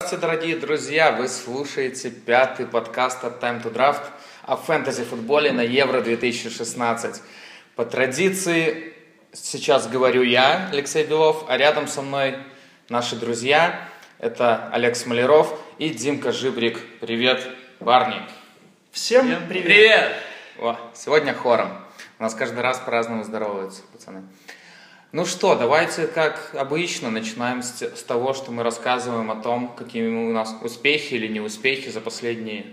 Здравствуйте, дорогие друзья! Вы слушаете пятый подкаст от Time to Draft о фэнтези-футболе на Евро 2016. По традиции сейчас говорю я, Алексей Белов, а рядом со мной наши друзья. Это Олег Смоляров и Димка Жибрик. Привет, парни! Всем, Всем привет! привет! О, сегодня хором. У нас каждый раз по-разному здороваются, пацаны. Ну что, давайте, как обычно, начинаем с, с того, что мы рассказываем о том, какие у нас успехи или неуспехи за, последние,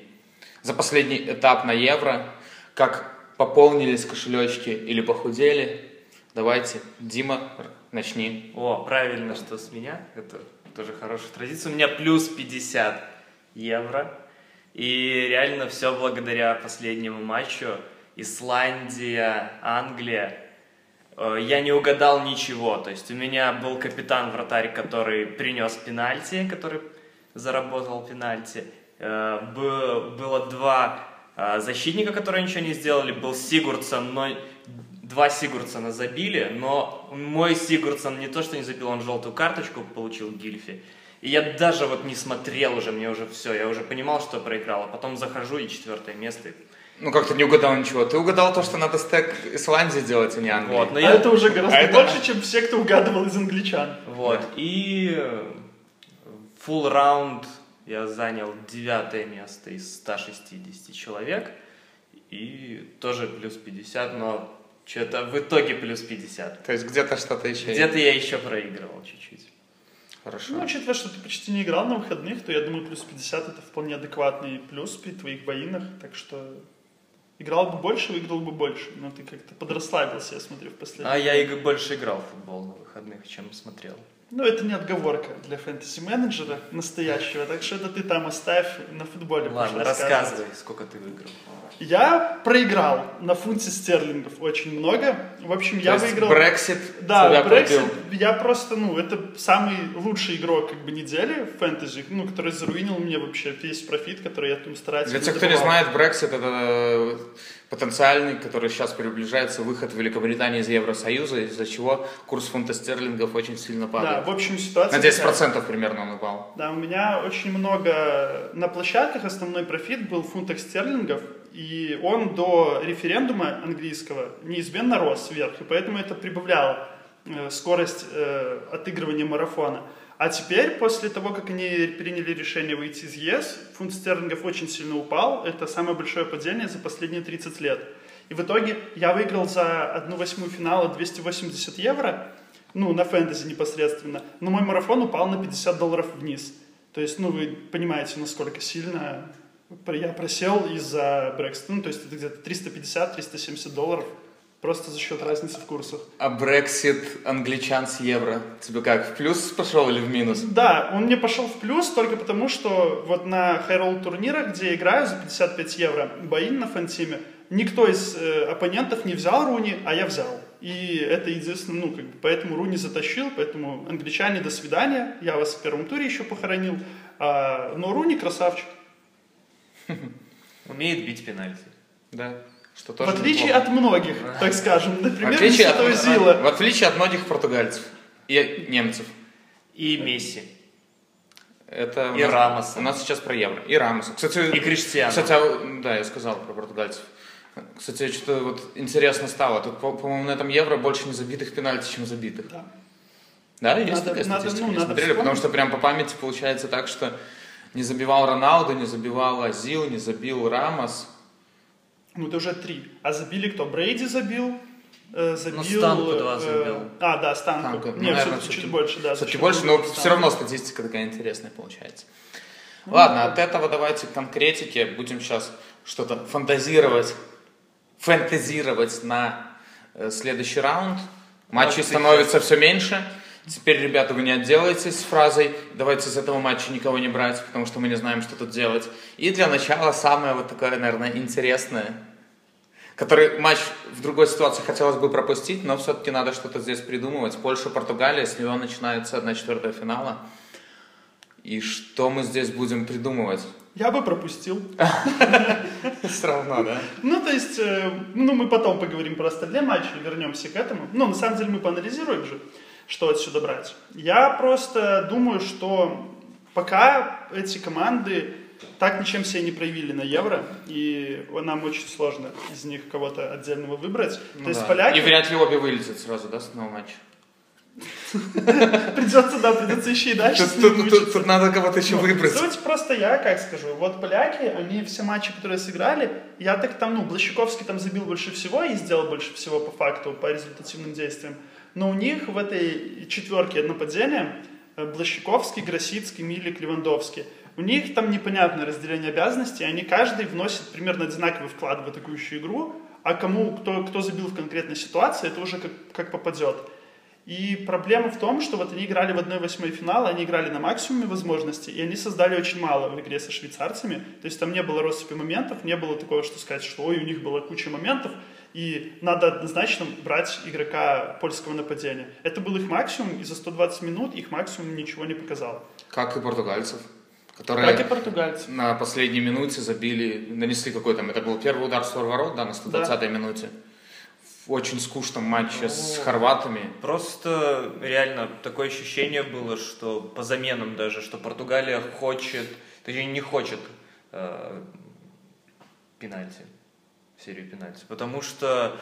за последний этап на Евро, как пополнились кошелечки или похудели. Давайте, Дима, начни. О, правильно, что с меня. Это тоже хорошая традиция. У меня плюс 50 евро. И реально все благодаря последнему матчу. Исландия, Англия. Э, Я не угадал ничего. То есть у меня был капитан-вратарь, который принес пенальти, который заработал пенальти. Э, бы- Было два э, защитника, которые ничего не сделали. Был Сигурдсон, но два Сигурдсона забили, но мой Сигурдсон не то, что не забил, он желтую карточку получил Гильфи. И я даже вот не смотрел уже, мне уже все, я уже понимал, что проиграл, а потом захожу и четвертое место. Ну, как-то не угадал ничего. Ты угадал то, что надо стек Исландии делать, а не Англии. Вот, но А я... это уже гораздо А это- больше, чем все, кто угадывал из англичан. Вот, и э, full раунд я занял девятое место из 160 человек, и тоже плюс 50, но что-то в итоге плюс 50. То есть где-то что-то еще. Где-то я еще проигрывал чуть-чуть. Хорошо. Ну, учитывая, что ты почти не играл на выходных, то я думаю, плюс 50 это вполне адекватный плюс при твоих боинах, так что играл бы больше, выиграл бы больше, но ты как-то подрасслабился, я смотрю, в последнее А я и больше играл в футбол на выходных, чем смотрел. Ну, это не отговорка для фэнтези-менеджера настоящего, так что это ты там оставь на футболе. Ладно, рассказывай, сколько ты выиграл. Я проиграл на фунте стерлингов очень много. В общем, То я есть выиграл... Брексит Да, Brexit, пробил. я просто, ну, это самый лучший игрок как бы недели в фэнтези, ну, который заруинил мне вообще весь профит, который я там старательно Для тех, кто не знает, Brexit это э, потенциальный, который сейчас приближается, выход Великобритании из Евросоюза, из-за чего курс фунта стерлингов очень сильно Да, падает. в общем, ситуация На такая. 10% примерно он упал. Да, у меня очень много на площадках основной профит был в фунтах стерлингов, и он до референдума английского неизменно рос вверх, и поэтому это прибавляло э, скорость э, отыгрывания марафона. А теперь, после того, как они приняли решение выйти из ЕС, фунт стерлингов очень сильно упал. Это самое большое падение за последние 30 лет. И в итоге я выиграл за одну восьмую финала 280 евро, ну, на фэнтези непосредственно, но мой марафон упал на 50 долларов вниз. То есть, ну, вы понимаете, насколько сильно я просел из-за Брексита. Ну, то есть, это где-то 350-370 долларов просто за счет разницы в курсах. А Brexit англичан с евро тебе как, в плюс пошел или в минус? Да, он мне пошел в плюс только потому, что вот на хайролл турнирах, где я играю за 55 евро, бои на фантиме, никто из э, оппонентов не взял Руни, а я взял. И это единственное, ну, как бы, поэтому Руни затащил, поэтому англичане, до свидания, я вас в первом туре еще похоронил, А, но Руни красавчик. Умеет бить пенальти. Да. Что В тоже отличие неплохо. от многих, так скажем, в например, отличие, от, Озила. в отличие от многих португальцев и немцев. И Месси. Это у И нас- Рамоса. У нас сейчас про евро. И Рамоса. Кстати, И Криштиану. Кстати, а, да, я сказал про португальцев. Кстати, что-то вот интересно стало. Тут, по- по-моему, на этом евро больше не забитых пенальти, чем забитых. Да. Да, есть Надо- такая надо, статистика? ну, не надо смотрели? Потому вспомнить. что прям по памяти получается так, что не забивал Роналду, не забивал Азил, не забил Рамос. Ну, это уже три. А забили кто? Брейди забил? э, забил... Станку два э, забил. А, да, Станку. Станку. Ну, Не, наверное, все-таки чуть больше, да. счет больше, но Станку. все равно статистика такая интересная получается. Ладно, от этого давайте к конкретике. Будем сейчас что-то фантазировать, фантазировать на э, следующий раунд. Матчей ты становится все меньше. Теперь, ребята, вы не отделаетесь с фразой «давайте из этого матча никого не брать, потому что мы не знаем, что тут делать». И для начала самое вот такое, наверное, интересное, который матч в другой ситуации хотелось бы пропустить, но все-таки надо что-то здесь придумывать. Польша-Португалия, с него начинается 1-4 финала. И что мы здесь будем придумывать? Я бы пропустил. Все равно, да? Ну, то есть, э, ну, мы потом поговорим про остальные матчи, вернемся к этому. Ну, на самом деле, мы поанализируем же, что отсюда брать. Я просто думаю, что пока эти команды так ничем себя не проявили на Евро, и нам очень сложно из них кого-то отдельного выбрать. Ну То есть да. поляки... И вряд ли обе вылезут сразу, да, с одного матча? Придется, да, придется еще и дальше тут надо кого-то еще Ну, выбрать. Суть просто я, как скажу, вот поляки, они все матчи, которые сыграли, я так там, ну, Блащиковский там забил больше всего и сделал больше всего по факту, по результативным действиям. Но у них в этой четверке нападения э, Блащиковский, Гросицкий, Милик, Левандовский. У них там непонятное разделение обязанностей, они каждый вносит примерно одинаковый вклад в атакующую игру, а кому, кто, кто забил в конкретной ситуации, это уже как, как попадет. И проблема в том, что вот они играли в 1-8 финала, они играли на максимуме возможностей, и они создали очень мало в игре со швейцарцами. То есть там не было россыпи моментов, не было такого, что сказать, что ой, у них была куча моментов, и надо однозначно брать игрока польского нападения. Это был их максимум, и за 120 минут их максимум ничего не показал. Как и португальцев, которые Как и португальцы. на последней минуте забили, нанесли какой там, это был первый удар с ворот, да, на 120-й минуте. В очень скучном матче с Ну, хорватами. Просто реально такое ощущение было, что по заменам даже, что Португалия хочет, точнее не хочет э, пенальти, серию пенальти, потому что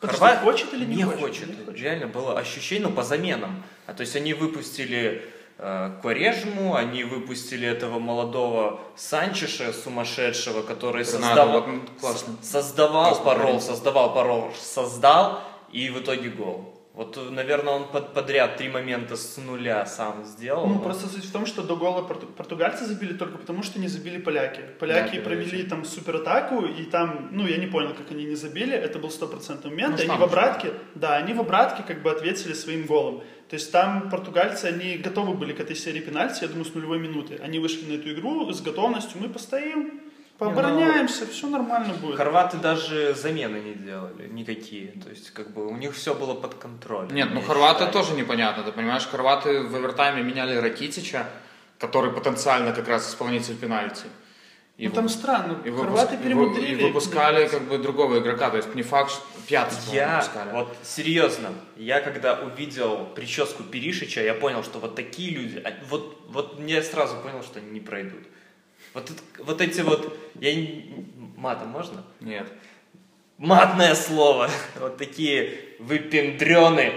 Подожди, Хорват- хочет или не не хочет? хочет. Не хочет. Реально было ощущение, ну, по заменам. А то есть они выпустили Кварежму, они выпустили этого молодого Санчеша сумасшедшего, который Рональдо, создавал, ну, классно. создавал парол, создавал парол, создал, и в итоге гол. Вот, наверное, он под- подряд три момента с нуля сам сделал. Ну, просто суть в том, что до гола порту- португальцы забили только потому, что не забили поляки. Поляки Да, провели там суператаку, и там, ну, я не понял, как они не забили, это был стопроцентный момент, Ну, они в обратке, да, они в обратке как бы ответили своим голом. То есть там португальцы, они готовы были к этой серии пенальти, я думаю, с нулевой минуты. Они вышли на эту игру с готовностью, мы постоим, пообороняемся, все нормально будет. Хорваты даже замены не делали, никакие. То есть, как бы, у них все было под контролем. Нет, ну я хорваты считаю. тоже непонятно, ты понимаешь, хорваты в овертайме меняли Ракитича, который потенциально как раз исполнитель пенальти. И Ну, там выпу- странно, и, хорваты выпуск- и перемудрили. вы- и выпускали как бы другого игрока, то есть не факт, что пятый Я, выпускали. вот серьезно, я когда увидел прическу Перишича, я понял, что вот такие люди, а, вот, вот мне сразу понял, что они не пройдут. Вот, вот эти вот, я не- матом можно? Нет. Матное слово. Вот такие выпендрены.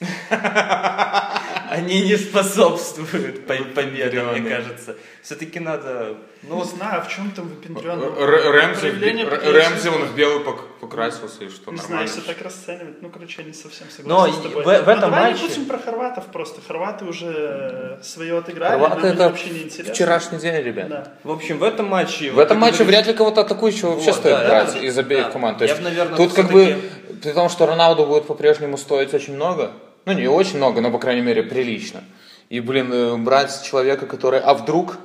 Они не способствуют по- победе, мне кажется. Все-таки надо, Ну, ну, знаю, в чем там выпендрённо. Р- Рэмзи, он в белый пок- покрасился, и что, Не знаю, нормально. если так расценивать, ну, короче, я не совсем Но согласен с тобой. в- этом давай матче- не будем про хорватов просто. Хорваты уже свое отыграли, Хорваты это вообще не интересно. вчерашний день, ребят. Да. в общем, в этом матче... В этом матче вряд ли кого-то атакующего вообще стоит брать из обеих команд. Тут как бы, при том, что Роналду будет по-прежнему стоить очень много, ну не очень много, но по крайней мере прилично. И, блин, э, брать человека, который, а вдруг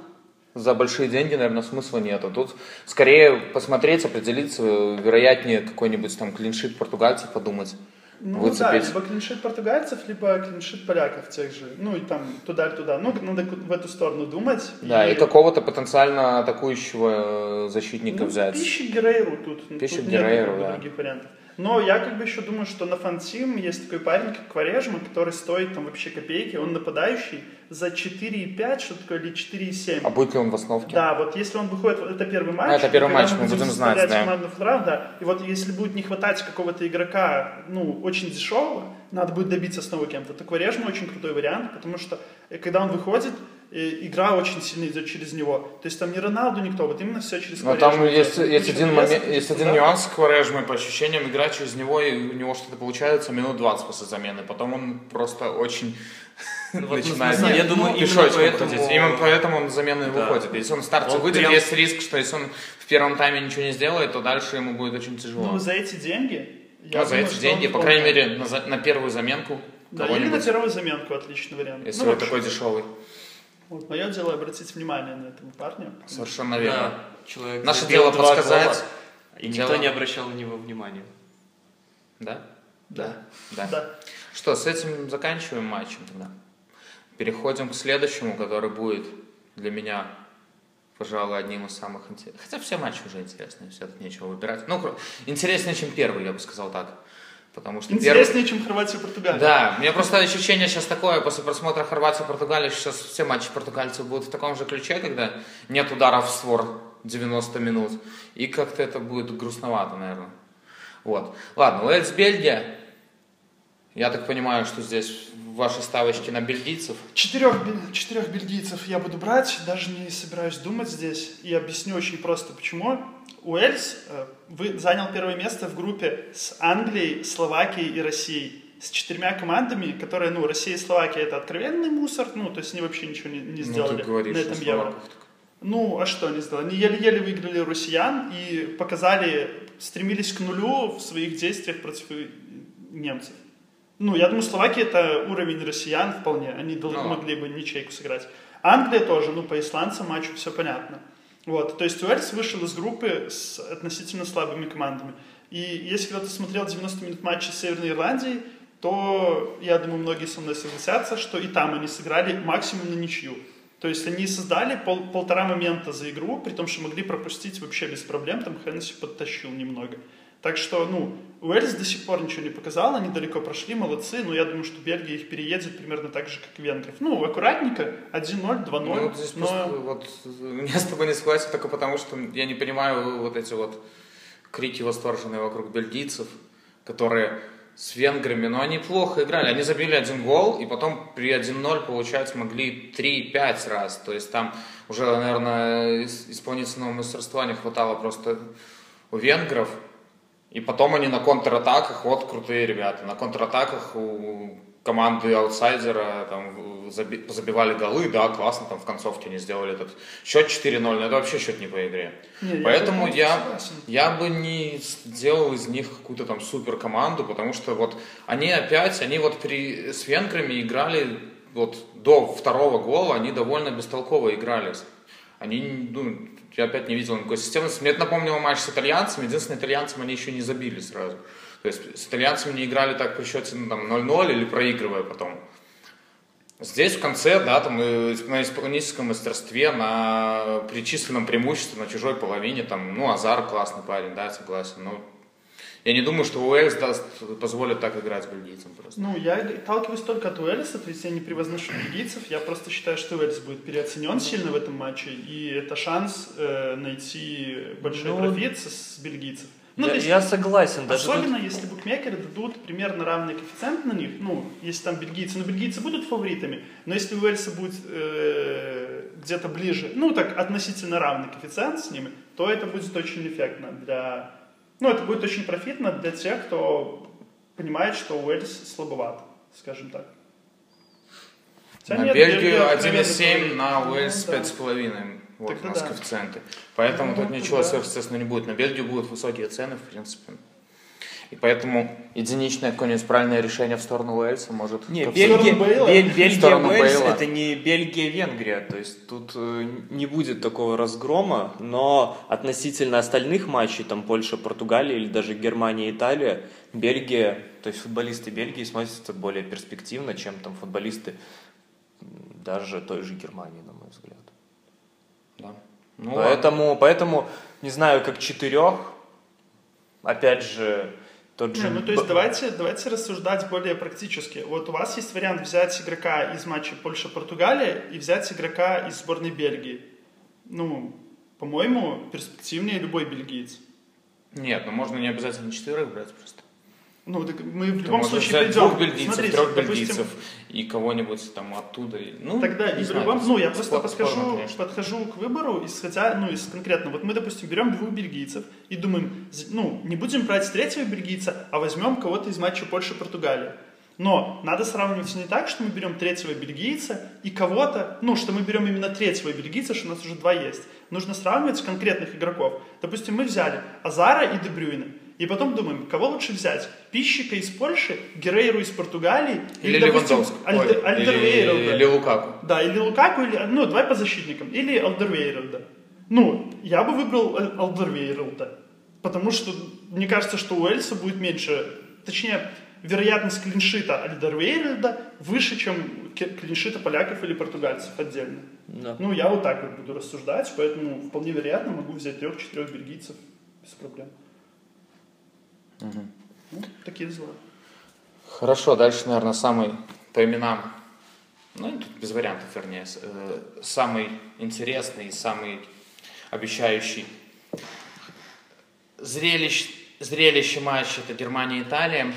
за большие деньги, наверное, смысла нету. Тут скорее посмотреть, определиться, э, вероятнее какой-нибудь там клиншит португальцев подумать, Ну да, выцепить. либо клиншит португальцев, либо клиншит поляков тех же. Ну и там туда-туда. Ну, надо в эту сторону думать. Да, и какого-то потенциально атакующего э, защитника ну, взять. Пищик Герейру тут. тут Пищик нет Герейру, бы да. других вариантов. Но я как бы еще думаю, что на фантим есть такой парень, как Кварежма, который стоит там вообще копейки. Он нападающий за 4,5, что такое, или 4,7. А будет ли он в основке? Да, вот если он выходит, это первый матч. А, это первый матч, мы будем знать, составлять да. футбола, да. И вот если будет не хватать какого-то игрока, ну, очень дешевого, надо будет добиться снова кем-то. То Кварежма очень крутой вариант, потому что э, когда он выходит, игра очень сильно идет через него. То есть там не Роналду, никто, вот именно все через Но Кварежму там идет. есть, есть один, прессов, момент, есть куча один ударов. нюанс с Кварежмой, по ощущениям, играть через него, и у него что-то получается минут 20 после замены. Потом он просто очень Ну, вот, начинает ну, я ну, думаю, именно пешочком поэтому- ходить. Именно поэтому он и Да. выходит. Если он в старте Он выйдет, прям- есть риск, что если он в первом тайме ничего не сделает, то дальше ему будет очень тяжело. Ну, за эти деньги... я Ну, за думаю, эти что деньги, по крайней мере, на, за- на первую заменку Да, или на первую заменку отличный вариант. если Ну, вы вообще, такой дешевый. Вот мое дело обратить внимание на этого парня. Совершенно верно. Да, человек Наше дело подсказать. И никто Дело- не обращал на него внимания. Да? Да. Да. Да. Что, с этим заканчиваем матчем тогда. Переходим к следующему, который будет для меня, пожалуй, одним из самых интересных. Хотя все матчи уже интересные, все тут нечего выбирать. Ну, интереснее, чем первый, я бы сказал так. Потому что Интереснее, первый... чем Хорватия и Португалия. Да, у меня просто ощущение сейчас такое, после просмотра Хорватии и Португалии, сейчас все матчи португальцев будут в таком же ключе, когда нет ударов в створ 90 минут. И как-то это будет грустновато, наверное. Вот. Ладно, Уэльс, Бельгия. Я так понимаю, что здесь ваши ставочки на бельгийцев? Четырех, четырех бельгийцев я буду брать, даже не собираюсь думать здесь. И объясню очень просто, почему. Уэльс э, вы, занял первое место в группе с Англией, Словакией и Россией. С четырьмя командами, которые, ну, Россия и Словакия это откровенный мусор, ну, то есть они вообще ничего не, не ну, сделали ну, на этом евро. Ну, а что они сделали? Они еле-еле выиграли россиян и показали, стремились к нулю в своих действиях против немцев. Ну, я думаю, Словакия это уровень россиян вполне. Они ну. могли бы ничейку сыграть. Англия тоже, ну, по исландцам матчу все понятно. Вот, то есть Уэльс вышел из группы с относительно слабыми командами. И если кто-то смотрел 90 минут матча с Северной Ирландией, то, я думаю, многие со мной согласятся, что и там они сыграли максимум на ничью. То есть они создали пол, полтора момента за игру, при том, что могли пропустить вообще без проблем, там Хеннесси подтащил немного. Так что, ну, Уэльс до сих пор ничего не показал, они далеко прошли, молодцы, но я думаю, что Бельгия их переедет примерно так же, как венгров. Ну, аккуратненько, 1-0, 2-0. Ну, здесь но... просто, вот, я с тобой не согласен только потому, что я не понимаю вот эти вот крики восторженные вокруг бельгийцев, которые с венграми, но они плохо играли. Они забили один гол, и потом при 1-0, получается, могли 3-5 раз. То есть там уже, наверное, исполнительного мастерства не хватало просто у венгров. И потом они на контратаках, вот крутые ребята, на контратаках у команды аутсайдера там забивали голы, да, классно, там в концовке они сделали этот счет 4-0, но это вообще счет не по игре. Не, Поэтому я, я, я бы не сделал из них какую-то там супер команду, потому что вот они опять, они вот при, с венграми играли вот до второго гола, они довольно бестолково играли. Они, ну, я опять не видел никакой системы. Мне это напомнило матч с итальянцами. Единственное, итальянцам они еще не забили сразу. То есть с итальянцами не играли так при счете ну, там, 0-0 или проигрывая потом. Здесь в конце, да, там на исполнительском мастерстве, на причисленном преимуществе на чужой половине, там, ну, Азар классный парень, да, согласен, но я не думаю, что Уэльс даст, позволит так играть с бельгийцем просто. Ну, я отталкиваюсь только от Уэльса, то есть я не превозношу бельгийцев, я просто считаю, что Уэльс будет переоценен сильно в этом матче, и это шанс э, найти большой ну, профит с, с бельгийцев. Ну, я, есть, я согласен. Даже особенно, тут... если букмекеры дадут примерно равный коэффициент на них, ну, если там бельгийцы, ну, бельгийцы будут фаворитами, но если у Уэльса будет э, где-то ближе, ну, так, относительно равный коэффициент с ними, то это будет очень эффектно для ну, это будет очень профитно для тех, кто понимает, что Уэльс слабоват, скажем так. Хотя на нет, Бельгию 1,7, на Уэльс ну, 5,5. Вот Тогда у нас да. коэффициенты. Поэтому ну, тут ничего да. сверхъестественного не будет. На Бельгию будут высокие цены, в принципе. И поэтому единичное какое-нибудь правильное решение в сторону Уэльса может... Не, Бельгия, Бель, Бельгия Уэльс это не Бельгия-Венгрия, то есть тут э, не будет такого разгрома, но относительно остальных матчей, там Польша-Португалия или даже Германия-Италия, Бельгия, то есть футболисты Бельгии смотрятся более перспективно, чем там футболисты даже той же Германии, на мой взгляд. Да. Ну, поэтому, ладно. поэтому, не знаю, как четырех, опять же, тот же... Не, ну, то есть давайте, давайте рассуждать более практически. Вот у вас есть вариант взять игрока из матча Польша-Португалия и взять игрока из сборной Бельгии. Ну, по-моему, перспективнее любой бельгиец. Нет, ну можно не обязательно четверых брать просто. Ну, так мы в любом случае взять придем. двух бельгийцев, Смотрите, трех бельгийцев допустим, и кого-нибудь там оттуда. Ну, Тогда и в любом... Ну, я просто подхожу, подхожу к выбору, исходя, ну, из конкретно. Вот мы, допустим, берем двух бельгийцев и думаем, ну, не будем брать третьего бельгийца, а возьмем кого-то из матча Польша-Португалия. Но надо сравнивать не так, что мы берем третьего бельгийца и кого-то, ну, что мы берем именно третьего бельгийца, что у нас уже два есть. Нужно сравнивать конкретных игроков. Допустим, мы взяли Азара и Дебрюйна. И потом думаем, кого лучше взять? Пищика из Польши, Герейру из Португалии или, или допустим, Альдер, Альдервейрелда. Или, или Лукаку. Да, или Лукаку, или, ну, давай по защитникам. Или Альдервейрелда. Ну, я бы выбрал Альдервейрелда. Потому что мне кажется, что у Эльса будет меньше, точнее, вероятность клиншита Альдервейрелда выше, чем клиншита поляков или португальцев отдельно. Да. Ну, я вот так вот буду рассуждать, поэтому вполне вероятно могу взять трех-четырех бельгийцев без проблем. Угу. Ну, такие дела. Хорошо, дальше, наверное, самый по именам, ну, тут без вариантов, вернее, э, самый интересный самый обещающий зрелищ, зрелище матча это Германия-Италия.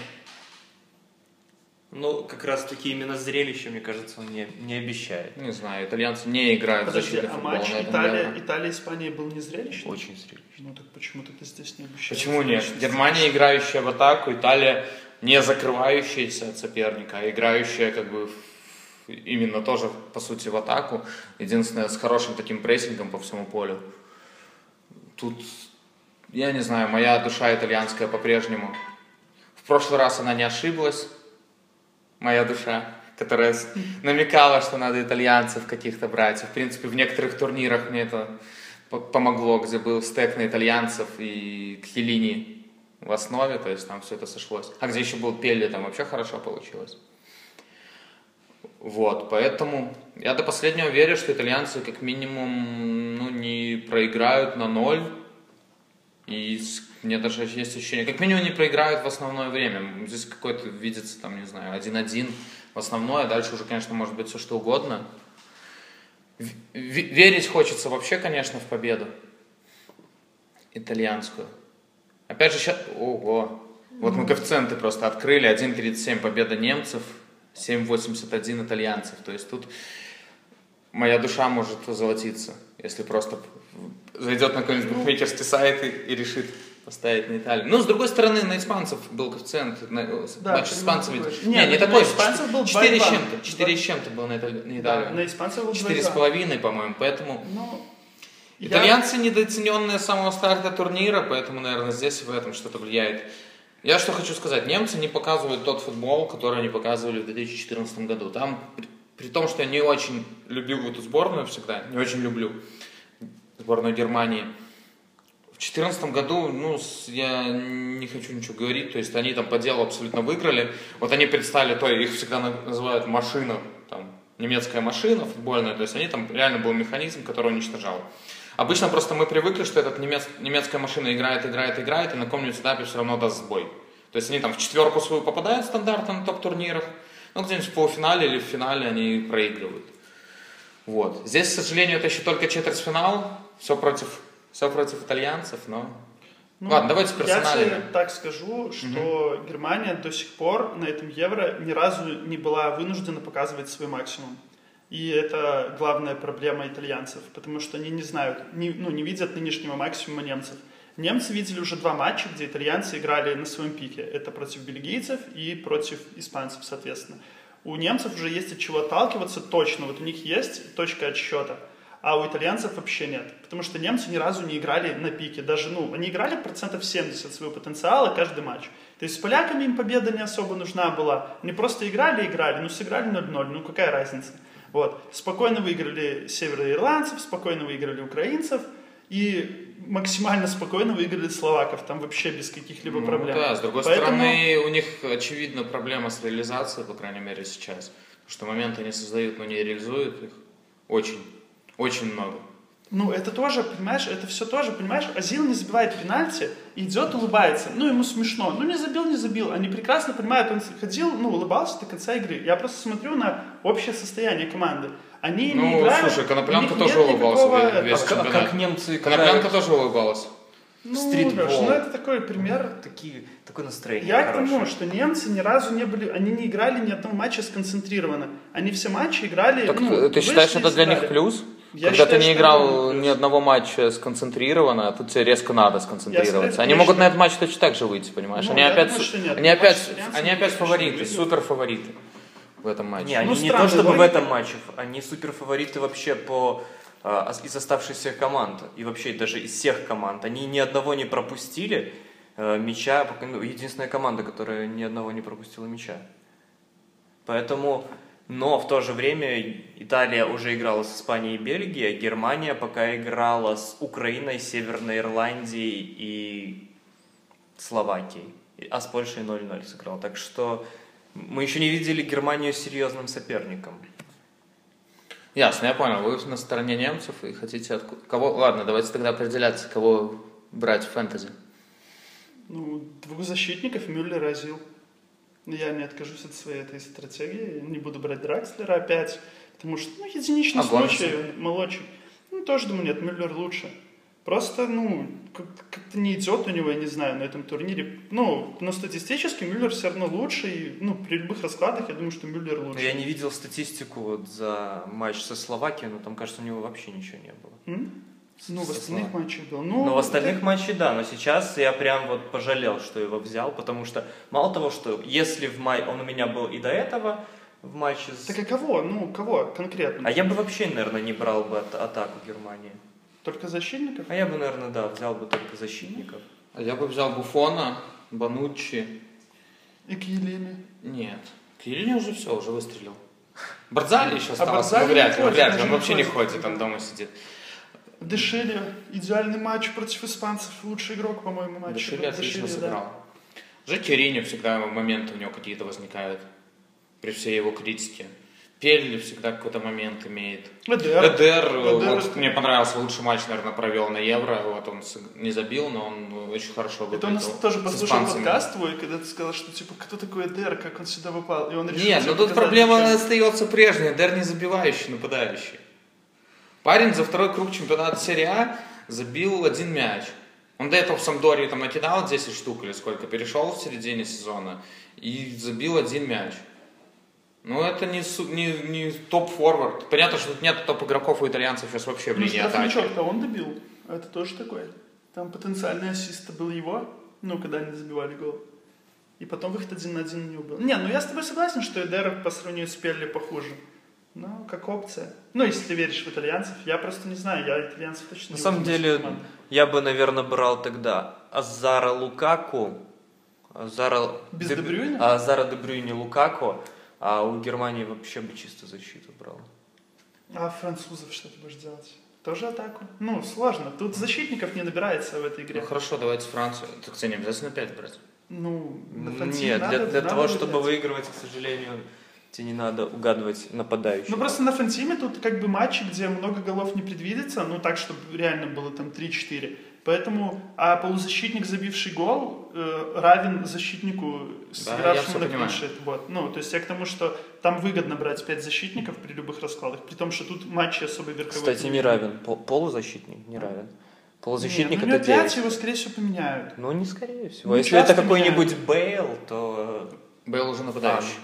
Ну, как раз таки именно зрелище, мне кажется, он не, не обещает. Не знаю, итальянцы не играют Подожди, в защитный а футбол матч Италия. Италия-Испания был не зрелищный? Очень зрелище. Ну так почему ты здесь не обещаешь? Почему нет? Германия, играющая в атаку, Италия, не закрывающаяся от соперника, а играющая как бы именно тоже, по сути, в атаку. Единственное, с хорошим таким прессингом по всему полю. Тут, я не знаю, моя душа итальянская по-прежнему. В прошлый раз она не ошиблась, моя душа, которая намекала, что надо итальянцев каких-то брать. В принципе, в некоторых турнирах мне это по- помогло, где был стек на итальянцев и Кхелини в основе, то есть там все это сошлось. А где еще был Пелли, там вообще хорошо получилось. Вот, поэтому я до последнего верю, что итальянцы как минимум ну, не проиграют на ноль. И мне даже есть ощущение, как минимум не проиграют в основное время. Здесь какой-то видится, там, не знаю, 1-1 в основное, а дальше уже, конечно, может быть все что угодно. В- ве- Верить хочется вообще, конечно, в победу итальянскую. Опять же, сейчас... Ого! Вот мы коэффициенты просто открыли. 1,37 победа немцев, 7,81 итальянцев. То есть тут моя душа может золотиться, если просто зайдет на какой-нибудь букмекерский сайт и, и решит поставить на Италию. Ну, с другой стороны, на испанцев был коэффициент. На, Да, матч испанцами. такой. Не, не на такой. испанцев был 4 с 2,2. чем-то. 4 с чем-то был на, Италию. на Да, Италию. на испанцев был Четыре с 2:2. половиной, по-моему. Поэтому Ну, я- Итальянцы недооцененные с самого старта турнира, поэтому, наверное, здесь в этом что-то влияет. Я что хочу сказать, немцы не показывают тот футбол, который они показывали в 2014 году. Там, при, при том, что я не очень любил эту сборную всегда, не очень люблю сборную Германии, в 2014 году, ну, я не хочу ничего говорить, то есть они там по делу абсолютно выиграли. Вот они представили, то их всегда на- называют машина, там, немецкая машина футбольная, то есть они там реально был механизм, который уничтожал. Обычно просто мы привыкли, что эта немец, немецкая машина играет, играет, играет, и на каком-нибудь этапе все равно даст сбой. То есть они там в четверку свою попадают стандартно на топ-турнирах, но где-нибудь в полуфинале или в финале они проигрывают. Вот. Здесь, к сожалению, это еще только четвертьфинал, все против, все против итальянцев, но... Ну, Ладно, давайте Я персонально. тебе так скажу, что Германия до сих пор на этом Евро ни разу не была вынуждена показывать свой максимум. И это главная проблема итальянцев, потому что они не знают, не, ну, не видят нынешнего максимума немцев. Немцы видели уже два матча, где итальянцы играли на своем пике. Это против бельгийцев и против испанцев, соответственно. У немцев уже есть от чего отталкиваться точно. Вот у них есть точка отсчета. А у итальянцев вообще нет. Потому что немцы ни разу не играли на пике. Даже, ну, они играли процентов 70 своего потенциала каждый матч. То есть с поляками им победа не особо нужна была. Они просто играли, играли. Ну, сыграли 0-0. Ну, какая разница? Вот. Спокойно выиграли североирландцев, спокойно выиграли украинцев. И максимально спокойно выиграли словаков. Там вообще без каких-либо Ну проблем. да, с другой Поэтому- стороны, у них очевидно проблема с реализацией, по крайней мере, сейчас. Потому что моменты они создают, но не реализуют их. Очень, очень много. Ну, это тоже, понимаешь, это все тоже, понимаешь, Азил не забивает пенальти, идет, улыбается. Ну, ему смешно. Ну, не забил, не забил. Они прекрасно понимают, он ходил, ну, улыбался до конца игры. Я просто смотрю на общее состояние команды. Они не Ну, играли. слушай, у Коноплянка тоже улыбался никакого- весь А, как- чемпионат. как немцы Коноплянка играют? тоже улыбалась. Ну, стритбол. Ну, это такой пример. Такие, такое настроение Я к хорошее. тому, что немцы ни разу не были, они не играли ни одного матча сконцентрированно. Они все матчи играли, Так ну, ты считаешь, это для них плюс? Я Когда считаю, ты не играл ни одного матча сконцентрированно, а тут тебе резко надо сконцентрироваться. Я Они могут что- на этот матч точно так же выйти, понимаешь? Ну, они опять, думаю, су- что нет. они опять, они опять фавориты, супер фавориты в этом матче. Не, они Ну, не то чтобы в этом матче, они суперфавориты вообще по а, ос- из оставшихся команд и вообще даже из всех команд. Они ни одного не пропустили э, мяча, ну, единственная команда, которая ни одного не пропустила мяча. Поэтому, но в то же время Италия уже играла с Испанией и Бельгией, а Германия пока играла с Украиной, Северной Ирландией и Словакией. А с Польшей 0-0 сыграл. Так что мы еще не видели Германию серьезным соперником. Ясно, я понял. Вы на стороне немцев и хотите отку- кого? Ладно, давайте тогда определяться, кого брать в фэнтези. Ну, двух защитников Мюллер разил. Я не откажусь от своей этой стратегии. Не буду брать Дракслера опять. Потому что, ну, единичный А случай, он молодчик. Ну, тоже думаю, нет, Мюллер лучше. Просто, ну, как- как-то не идет у него, я не знаю, на этом турнире. Ну, но статистически Мюллер все равно лучше. И, ну, при любых раскладах я думаю, что Мюллер Но лучше. я не видел статистику вот за матч со Словакией, но там, кажется, у него вообще ничего не было. М? Ну, в Со остальных Слава- матчах был. Ну, но в остальных это- матчах, да, но сейчас я прям вот пожалел, что его взял, потому что мало того, что если в май он у меня был и до этого в матче с... Так а кого? Ну, кого конкретно? А я бы вообще, наверное, не брал бы от- атаку Германии. Только защитников? А я бы, наверное, да, взял бы только защитников. А я бы взял Буфона, Бануччи. И Киелеми. Нет. Кириллин уже все, уже выстрелил. Барзали еще А остался, Барзали но вряд не ли, вряд ли, он вообще не ходит. ходит, он дома сидит. Дешели, идеальный матч против испанцев, лучший игрок, по-моему, матча. Дешили отлично Дешили, да. сыграл. Жекерини всегда моменты у него какие-то возникают. При всей его критике. Пелли всегда какой-то момент имеет. Эдер. Эдер, Эдер. вот мне понравился, лучший матч, наверное, провел на Евро. Вот он не забил, но он очень хорошо Это он выглядел. тоже послушал подкаст твой, когда ты сказал, что типа, кто такой Эдер, как он сюда попал, и он решил Нет, тебе ну тут показать проблема остается прежняя. Дер не забивающий, нападающий. Парень за второй круг чемпионата серии А забил один мяч. Он до этого в Самдории там накидал 10 штук или сколько, перешел в середине сезона и забил один мяч. Ну, это не, не, не топ-форвард. Понятно, что тут нет топ-игроков у итальянцев сейчас вообще в Ну, линии атаки. штрафничок-то он добил. Это тоже такое. Там потенциальный ассист был его, ну, когда они забивали гол. И потом выход один на один у него был. Не, ну я с тобой согласен, что Эдер по сравнению с Пелли похуже. Ну, как опция. Ну, если ты веришь в итальянцев. Я просто не знаю, я итальянцев точно На не самом деле, я бы, наверное, брал тогда Азара Лукаку, Азара... Без Де- Де Брюйне? А Азара Де Брюйне Лукаку, а у Германии вообще бы чисто защиту брал. А французов что ты будешь делать? Тоже атаку? Ну, сложно. Тут защитников не набирается в этой игре. Ну хорошо, давайте Францию. Так тебе не обязательно 5 брать. Ну, Нет, надо- для, для надо того, чтобы выигрывать, к сожалению, тебе не надо угадывать нападающих. Ну, просто на фантиме тут как бы матчи, где много голов не предвидится, ну, так, чтобы реально было там 3-4. Поэтому, а полузащитник, забивший гол, э, равен защитнику, я сыгравшему всё на понимаю. клиншит. Вот. Ну, то есть я к тому, что там выгодно брать 5 защитников при любых раскладах, при том, что тут матчи особо верховой. Кстати, не равен. Пол- полузащитник не равен. Полузащитник Нет, ну, это него 5 9. его, скорее всего, поменяют. Ну, не скорее всего. Ну, Если это какой-нибудь Бейл, то... Бейл уже нападающий.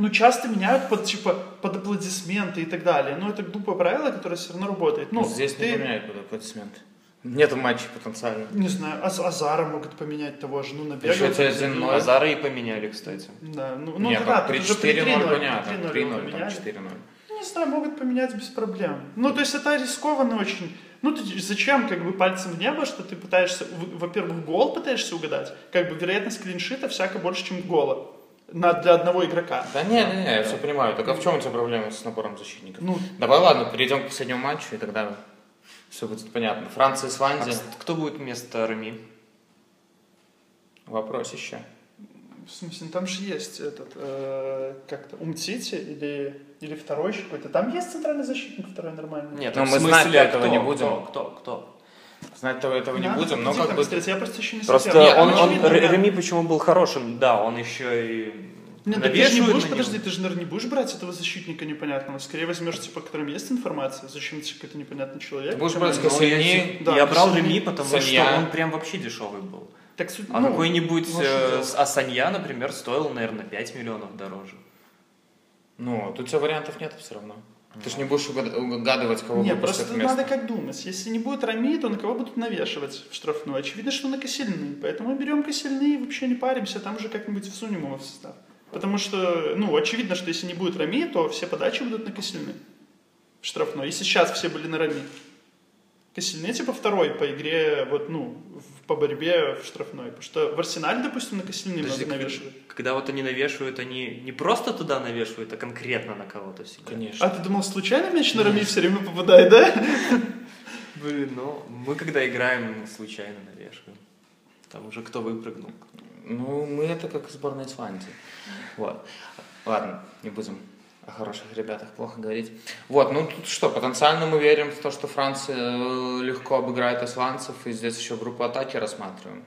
Ну, часто меняют под, типа, под аплодисменты и так далее. Но это глупое правило, которое все равно работает. Ну, Ну, здесь ты, не поменяют под аплодисменты. Нету матчей потенциально. Не знаю, Аз- Азара могут поменять того же, ну, набегал. Еще тебе забил. 1-0. Азара и поменяли, кстати. Да, ну, ну Нет, да, при тут уже при 4-0 3-0, понятно. 3-0 3-0, там поменяли. 4-0. Не знаю, могут поменять без проблем. Ну, то есть это рискованно очень. Ну, ты зачем как бы пальцем в небо, что ты пытаешься, в- во-первых, гол пытаешься угадать, как бы вероятность клиншита всяко больше, чем гола на, для одного игрока. Да не, не, не, я все понимаю. Так а в чем у тебя проблема с набором защитников? Ну, Давай, ладно, перейдем к последнему матчу, и тогда все будет понятно. Франция, А Исландия. кс- кто будет вместо Рами? Вопрос еще. в смысле, ну, там же есть этот, э, как-то, Умтити или, или второй еще какой-то. Там есть центральный защитник второй нормальный. Нет, Ну, в мы смысле, знать этого кто, не будем. Кто, кто, кто? Знать того этого не будем, но как бы... Я просто еще не Просто. Нет, он, он, да. Реми почему был хорошим? Да, он еще и Нет, так ты же не будешь, подожди, ты же, наверное, не будешь брать этого защитника непонятного. Скорее возьмешь, типа, которым есть информация. Зачем тебе какой-то непонятный человек? Ты будешь брать Ну, я, Косельни, Да, я брал Реми, потому Санья. что он прям вообще дешевый был. Так, суть- А ну, какой-нибудь э, а Санья, например, стоил, наверное, 5 миллионов дороже. Ну, тут у тебя вариантов нет все равно. Ты же не будешь угад- угадывать, кого Не, выпустят просто вместо. надо как думать. Если не будет Рами, то на кого будут навешивать в штрафную? Очевидно, что на Косельны. Поэтому берем Косельны и вообще не паримся, там уже как-нибудь всунем его в состав. Потому что, ну, очевидно, что если не будет Рами, то все подачи будут на Косельны в штрафной. И сейчас все были на Рами. Косельны типа второй по игре, вот, ну, в- по борьбе в штрафной. Потому что в Арсенале, допустим, на Косельны Подожди, много к- навешивают. Когда вот они навешивают, они не просто туда навешивают, а конкретно на кого-то всегда. Конечно. А ты думал, случайно мяч на Рами все время попадает, да? Блин, ну, мы когда играем, случайно навешиваем. Там уже кто выпрыгнул. Ну, мы это как сборная Исландии. Вот. Ладно, не будем о хороших ребятах плохо говорить. Вот, ну тут что, потенциально мы верим в то, что Франция э, легко обыграет исландцев, и здесь еще группу атаки рассматриваем.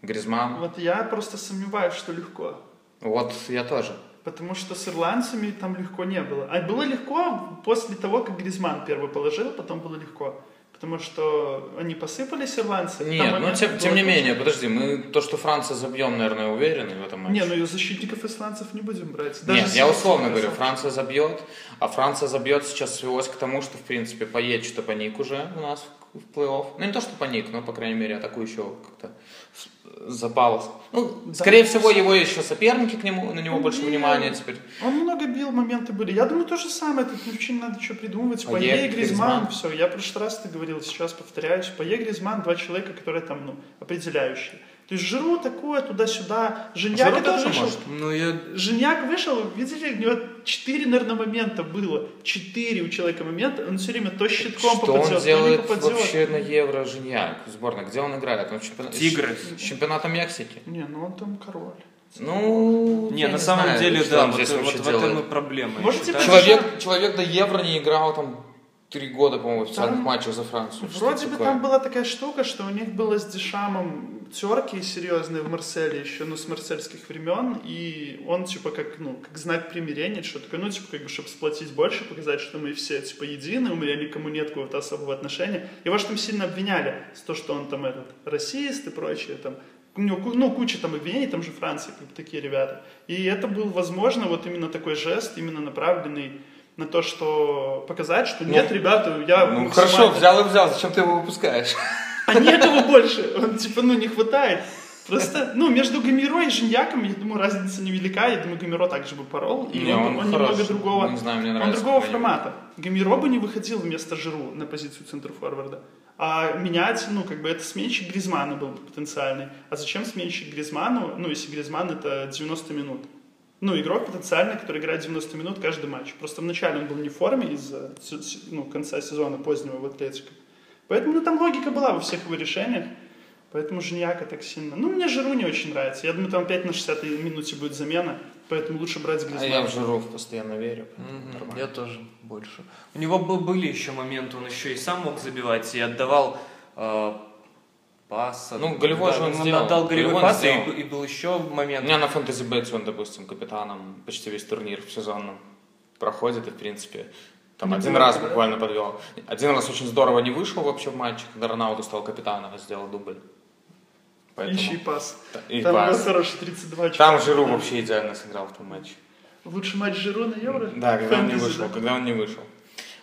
Гризман. Вот я просто сомневаюсь, что легко. Вот я тоже. Потому что с ирландцами там легко не было. А было легко после того, как Гризман первый положил, потом было легко. Потому что они посыпались, ирландцы. Нет, ну момент тем, тем не менее, подожди, мы то, что Франция забьем, наверное, уверены в этом матче. Не, ну и защитников исландцев не будем брать. Нет, с я условно говорю, Франция забьет, а Франция забьет сейчас свелось к тому, что, в принципе, поедет что паник уже у нас в, в плей-офф. Ну, не то, что паник, но, по крайней мере, атакующего как-то с- запалось. Ну, скорее всего, его еще соперники к нему, на него Он больше бил. внимания теперь. Он много бил, моменты были. Я думаю, то же самое. Тут не надо что придумывать. Пае, Пае, Гризман, Гризман. все. Я в прошлый раз это говорил, сейчас повторяюсь. Пае, Гризман, два человека, которые там, ну, определяющие. То есть Жиру такое, туда-сюда. Женьяк Жиру тоже вышел. может. Ну, я... Женьяк вышел, видели, у него четыре, наверное, момента было. Четыре у человека момента. Он все время то щитком Что попадет, он то не делает попадет. вообще на Евро Женьяк в сборной? Где он играет? Он в чемпиона- Тигры. с- чемпионата Мексики. Не, ну он там король. Ну, Не, на самом знаю, деле, да, вот, здесь вот в этом делает. и проблема. Можете считаю. Человек, человек до Евро не играл там три года, по-моему, в официальных Там матчах за Францию. Вроде бы такое? там была такая штука, что у них было с Дешамом терки серьезные в Марселе еще, ну, с марсельских времен, и он, типа, как, ну, как знак примирения, что такое, ну, типа, как бы, чтобы сплотить больше, показать, что мы все, типа, едины, у меня никому нет какого-то особого отношения. Его же там сильно обвиняли с то, что он там, этот, расист и прочее, там, у него, ну, куча там обвинений, там же Франция, как бы, такие ребята. И это был, возможно, вот именно такой жест, именно направленный на то, что показать, что нет, ребята, я Ну хорошо, взял и взял, зачем ты его выпускаешь? А некого больше. Он, типа, ну, не хватает. Просто, ну, между Гамиро и Женьяком, я думаю, разница невелика. Я думаю, Гамиро также бы порол. И Не, он, он он немного другого... Не знаю, мне он нравится, другого как они формата. Гамиро бы не выходил вместо Жиру на позицию центр-форварда. А менять, ну, как бы это сменщик Гризмана был бы потенциальный. А зачем сменщик Гризману, ну, если Гризман это 90 минут? Ну, игрок потенциальный, который играет 90 минут каждый матч. Просто вначале он был не в форме из-за ну, конца сезона позднего в Атлетико. Поэтому ну, там логика была во всех его решениях. Поэтому Женьяка так сильно. Ну, мне Жиру не очень нравится. Я думаю, там 5 на 60 минуте будет замена. Поэтому лучше брать А Гризмана. я в Жиров постоянно верю. Нормально. Я тоже больше. У него бы- были еще моменты, он еще и сам мог забивать, и отдавал э, пас. Ну, голевой же он сделал. отдал голевой Голевой он пас, и, и был еще У момент. меня на фэнтези бете он, допустим, капитаном почти весь турнир в сезонном проходит, и, в принципе, там Не один было, раз буквально подвел. Один раз очень здорово не вышел вообще в матче, когда Роналду стал капитаном, а сделал дубль. Поэтому... Ищи пас. И там пас. был хороший 32 очка. Там Жиру вообще идеально сыграл в том матче. Лучший матч Жиру на Евро? Да, когда он не вышел, да? когда он не вышел.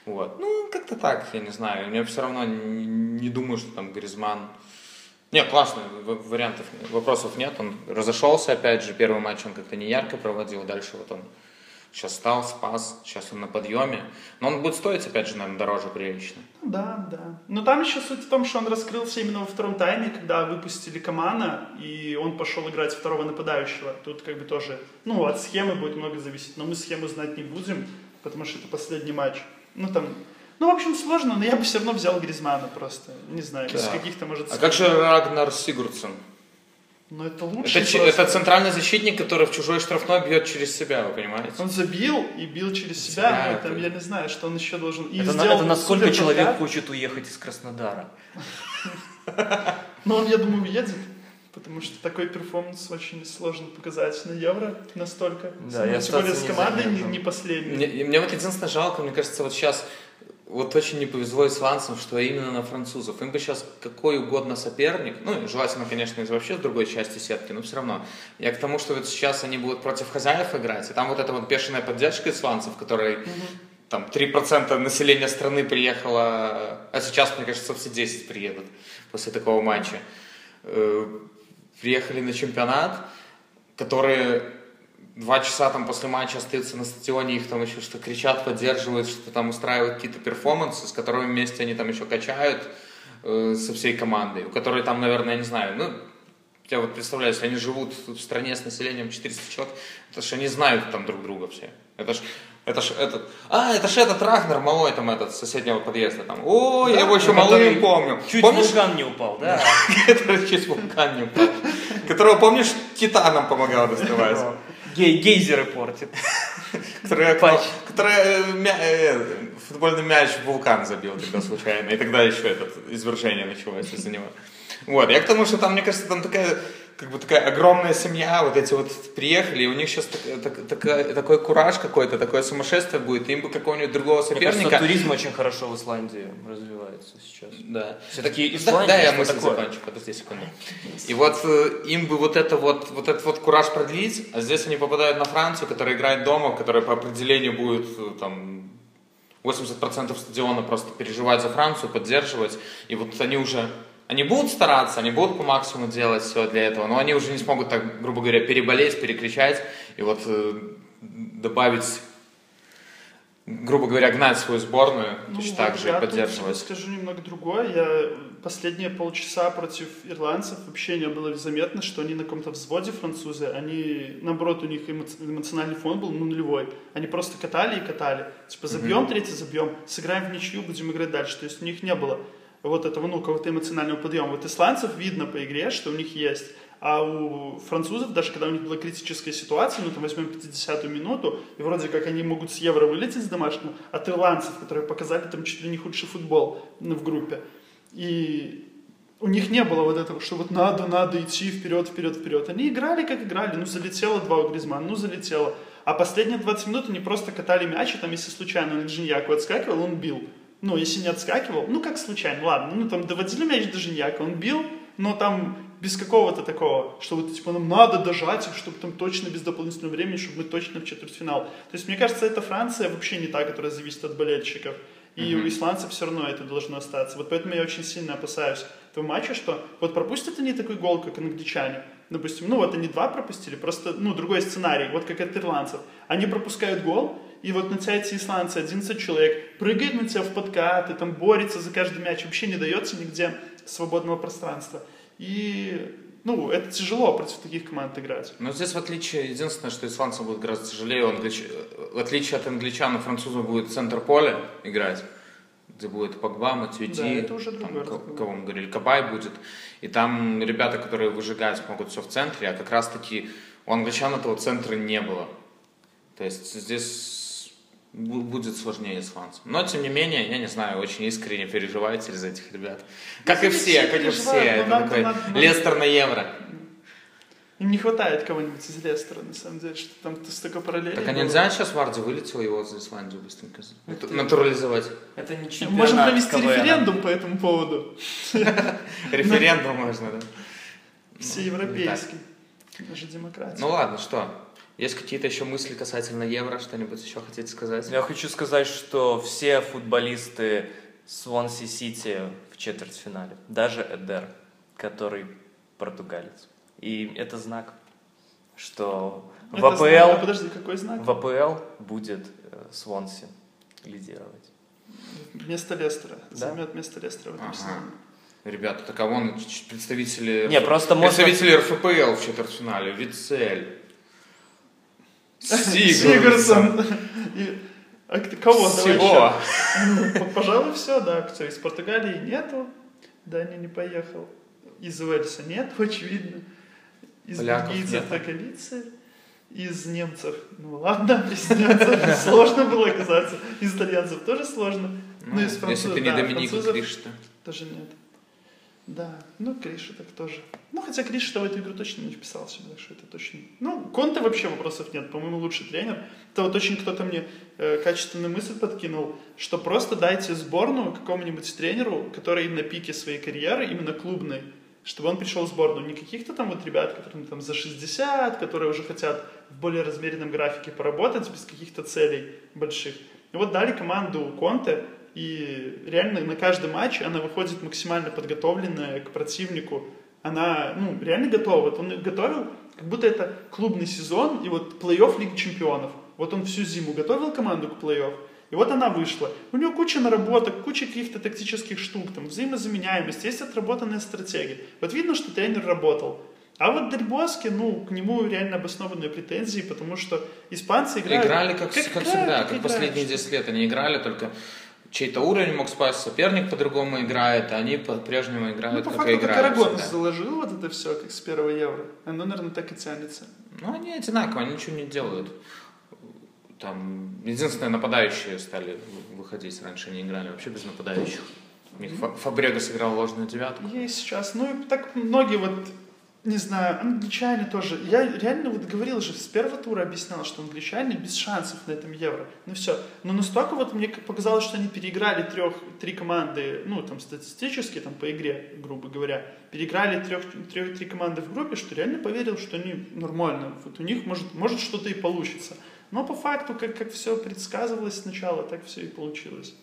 Вот. Ну, как-то так, я не знаю. Я все равно не, не думаю, что там Гризман... Не, классно, вариантов, вопросов нет. Он разошелся, опять же, первый матч он как-то не ярко проводил, дальше вот он сейчас стал, спас, сейчас он на подъеме. Но он будет стоить, опять же, наверное, дороже прилично. Ну Да, да. Но там еще суть в том, что он раскрылся именно во втором тайме, когда выпустили Камана, и он пошел играть второго нападающего. Тут как бы тоже, ну, от схемы будет много зависеть, но мы схему знать не будем, потому что это последний матч. Ну, там, ну, в общем, сложно, но я бы все равно взял Гризмана просто. Не знаю, из Так. каких-то, может... А как же Рагнар Сигурдсен? Ну, это лучше Это, это центральный защитник, который в чужой штрафной бьет через себя, вы понимаете? Он забил и бил через себя, Себя, но там, это- я не знаю, что он еще должен... И Это, на- сделал это насколько супер человек хочет уехать из Краснодара. Но он, я думаю, уедет, потому что такой перформанс очень сложно показать на Евро настолько. Да, Ну, и тем более с командой не, не последний. Мне, мне вот единственное жалко, мне кажется, вот сейчас вот очень не повезло исландцам, что именно на французов. Им бы сейчас какой угодно соперник, ну, желательно, конечно, из вообще другой части сетки, но все равно. Я к тому, что вот сейчас они будут против хозяев играть, и там вот эта вот бешеная поддержка исландцев, которой там 3% населения страны приехало, а сейчас, мне кажется, все 10 приедут после такого матча. Э, Приехали на чемпионат, которые два часа там после матча остаются на стадионе, их там еще что кричат, поддерживают, что там устраивают какие-то перформансы, с которыми вместе они там еще качают э, со всей командой, у которой там, наверное, я не знаю, ну, я вот представляю, если они живут в стране с населением 400 человек, это же они знают там друг друга все. Это ж, это ж этот, а, это ж этот Рагнер малой там этот с соседнего подъезда там. О, я его еще малым помню. Чуть Помнишь, вулкан не упал, да? который чуть вулкан не упал? Которого, помнишь, Титаном помогал доставать? Гей- гейзеры портит. Которая э, э, футбольный мяч в вулкан забил тогда случайно, и тогда еще это извержение началось из-за него. Вот, я к тому, что там, мне кажется, там такая как бы такая огромная семья, вот эти вот приехали, и у них сейчас так, так, так, такой кураж какой-то, такое сумасшествие будет, им бы какого-нибудь другого соперника. Мне кажется, туризм очень хорошо в Исландии развивается сейчас. Да. Все-таки Исландия, да, да, я мысль такое? закончу, подожди секунду. И вот э, им бы вот это вот, вот этот вот кураж продлить, а здесь они попадают на Францию, которая играет дома, которая по определению будет э, там 80% стадиона просто переживать за Францию, поддерживать, и вот они уже они будут стараться, они будут по максимуму делать все для этого, но они уже не смогут так, грубо говоря, переболеть, перекричать и вот э, добавить, грубо говоря, гнать свою сборную, ну, точно так же и поддерживать. Я скажу немного другое. Я последние полчаса против ирландцев вообще не было заметно, что они на каком-то взводе французы. Они, наоборот, у них эмоциональный фон был ну, нулевой. Они просто катали и катали. Типа забьем, mm-hmm. третий забьем, сыграем в ничью, будем играть дальше. То есть у них не было вот этого, ну, какого-то эмоционального подъема. Вот исландцев видно по игре, что у них есть. А у французов, даже когда у них была критическая ситуация, ну, там, возьмем 50-ю минуту, и вроде как они могут с Евро вылететь с домашнего, от ирландцев, которые показали там чуть ли не худший футбол в группе. И у них не было вот этого, что вот надо, надо идти вперед, вперед, вперед. Они играли, как играли. Ну, залетело два у Гризмана, ну, залетело. А последние 20 минут они просто катали мяч, и там, если случайно Линжиньяку отскакивал, он бил ну, если не отскакивал, ну, как случайно, ладно, ну, там, доводили мяч до Женьяка, он бил, но там без какого-то такого, что вот, типа, нам надо дожать их, чтобы там точно без дополнительного времени, чтобы мы точно в четвертьфинал. То есть, мне кажется, эта Франция вообще не та, которая зависит от болельщиков. И mm-hmm. у исландцев все равно это должно остаться. Вот поэтому я очень сильно опасаюсь этого матча, что вот пропустят они такой гол, как англичане. Допустим, ну вот они два пропустили, просто, ну, другой сценарий, вот как от ирландцев. Они пропускают гол, и вот на тебя исландцы, 11 человек, прыгает на тебя в подкаты, там борется за каждый мяч, вообще не дается нигде свободного пространства. И ну, это тяжело против таких команд играть. Но здесь, в отличие, единственное, что исландцам будет гораздо тяжелее, он, в отличие от англичан, французам будет центр поля играть, где будет Погба, Матюти, да, это уже там, кого мы говорили, Кабай будет. И там ребята, которые выжигать могут все в центре, а как раз-таки у англичан этого центра не было. То есть здесь будет сложнее исландцам. Но, тем не менее, я не знаю, очень искренне переживаете за этих ребят. Как и все, как и все. Это такой Лестер на Евро. Им не хватает кого-нибудь из Лестера, на самом деле, что там столько параллелей. Так а нельзя сейчас Варди вылетел его за Исландию быстренько натурализовать? Это не чемпионат Можем провести референдум по этому поводу. Референдум можно, да. Всеевропейский. Даже демократия. Ну ладно, что? Есть какие-то еще мысли касательно Евро, что-нибудь еще хотите сказать? Я хочу сказать, что все футболисты Свонси Сити в четвертьфинале, даже Эдер, который португалец. И это знак, что это в АПЛ, знак, а подожди, какой знак? в АПЛ будет э, Свонси лидировать. Вместо Лестера. Да? Займет место Лестера в этом ага. сезоне. Ребята, так а вон представители, Не, просто представители можно... РФПЛ в четвертьфинале, Вицель, Сигурсон. А кого? Всего. Ну, пожалуй, все, да. Кто из Португалии нету. Даня не поехал. Из Уэльса нет, очевидно. Из бельгийцев только Вице. Из немцев, ну ладно, из немцев сложно было оказаться. Из итальянцев тоже сложно. Ну, ну из французов, если ты не да, Доминик Криш, Тоже нет. Да, ну Криша так тоже. Ну, хотя Криша в эту игру точно не вписался, так что это точно... Ну, Конте вообще вопросов нет, по-моему, лучший тренер. Это вот очень кто-то мне э, качественную мысль подкинул, что просто дайте сборную какому-нибудь тренеру, который на пике своей карьеры, именно клубной, чтобы он пришел в сборную. Не каких-то там вот ребят, которые там за 60, которые уже хотят в более размеренном графике поработать без каких-то целей больших. И вот дали команду Конте, и реально на каждый матч она выходит максимально подготовленная к противнику. Она, ну, реально готова. Вот он готовил, как будто это клубный сезон, и вот плей-офф Лиги Чемпионов. Вот он всю зиму готовил команду к плей-офф, и вот она вышла. У него куча наработок, куча каких-то тактических штук, там, взаимозаменяемость, есть отработанная стратегия. Вот видно, что тренер работал. А вот Дельбоски, ну, к нему реально обоснованные претензии, потому что испанцы играли... Играли как, как, как всегда, как, как последние 10 лет. Они играли только чей-то уровень мог спасть, соперник по-другому играет, а они по-прежнему играют, ну, по как факту, и играют. Арагон да. заложил вот это все, как с первого евро. Оно, наверное, так и тянется. Ну, они одинаково, они ничего не делают. Там единственные нападающие стали выходить, раньше не играли вообще без нападающих. У них Фа- Фабрега сыграл ложную девятку. Есть сейчас. Ну и так многие вот, не знаю, англичане тоже. Я реально вот говорил же, с первого тура объяснял, что англичане без шансов на этом Евро. Ну все. Но настолько вот мне показалось, что они переиграли трех, три команды, ну там статистически, там по игре, грубо говоря, переиграли трех, трех, три команды в группе, что реально поверил, что они нормально. Вот у них может, может что-то и получится. Но по факту, как, как все предсказывалось сначала, так все и получилось.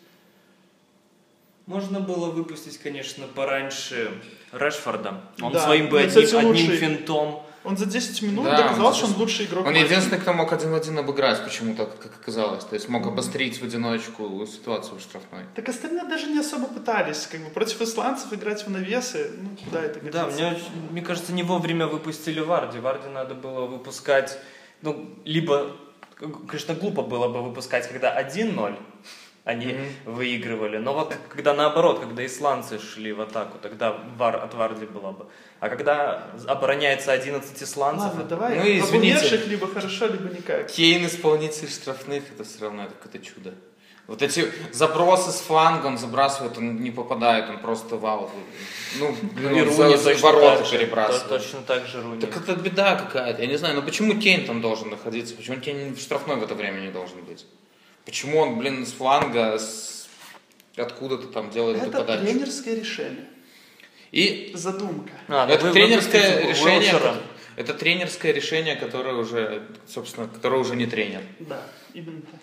Можно было выпустить, конечно, пораньше Решфорда. Он Да, своим бы ну, одним, кстати, одним финтом. Он за 10 минут Да, доказал, он что он 10 лучший игрок. Он матча. единственный, кто мог один в один обыграть почему-то, как оказалось. То есть мог обострить в одиночку ситуацию в штрафной. Так остальные даже не особо пытались. Как бы против исландцев играть в навесы, ну куда это годится? Да, мне, очень- мне кажется, не вовремя выпустили Варди. Варди надо было выпускать, ну, либо, конечно, глупо было бы выпускать, когда 1-0 они Мгм. выигрывали. Но вот когда наоборот, когда исландцы шли в атаку, тогда вар, от Варди было бы. А когда обороняется 11 исландцев, Ладно, давай. Ну извините. либо хорошо, либо никак. Кейн исполнитель штрафных, это все равно это какое-то чудо. Вот эти забросы с фланга он забрасывает, он не попадает, он просто вау. Ну, блин, Руни за- ворота так перебрасывает. То- Точно так же Руни. Так это беда какая-то. Я не знаю, ну почему Кейн там должен находиться? Почему Кейн в штрафной в это время не должен быть? Почему он, блин, с фланга, с... откуда-то там делает эту Это подачу? тренерское решение. И Задумка. А, ну это вы тренерское выпустите решение, Уилшера. это тренерское решение, которое уже, собственно, которое уже не тренер. Да, именно так.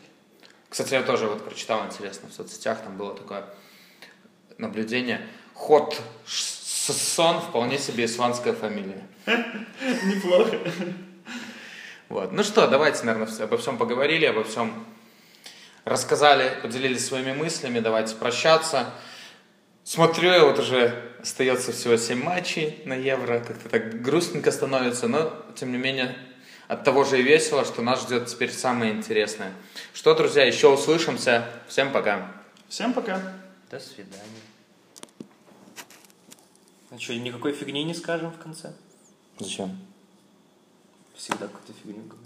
Кстати, я тоже вот прочитал, интересно, в соцсетях там было такое наблюдение. Ход Сон вполне себе исландская фамилия. Неплохо. Вот. Ну что, давайте, наверное, обо всем поговорили, обо всем рассказали, поделились своими мыслями, давайте прощаться. Смотрю, я вот уже остается всего 7 матчей на Евро, как-то так грустненько становится, но, тем не менее, от того же и весело, что нас ждет теперь самое интересное. Что, друзья, еще услышимся. Всем пока. Всем пока. До свидания. А что, никакой фигни не скажем в конце? Зачем? Всегда какую-то фигню говорим.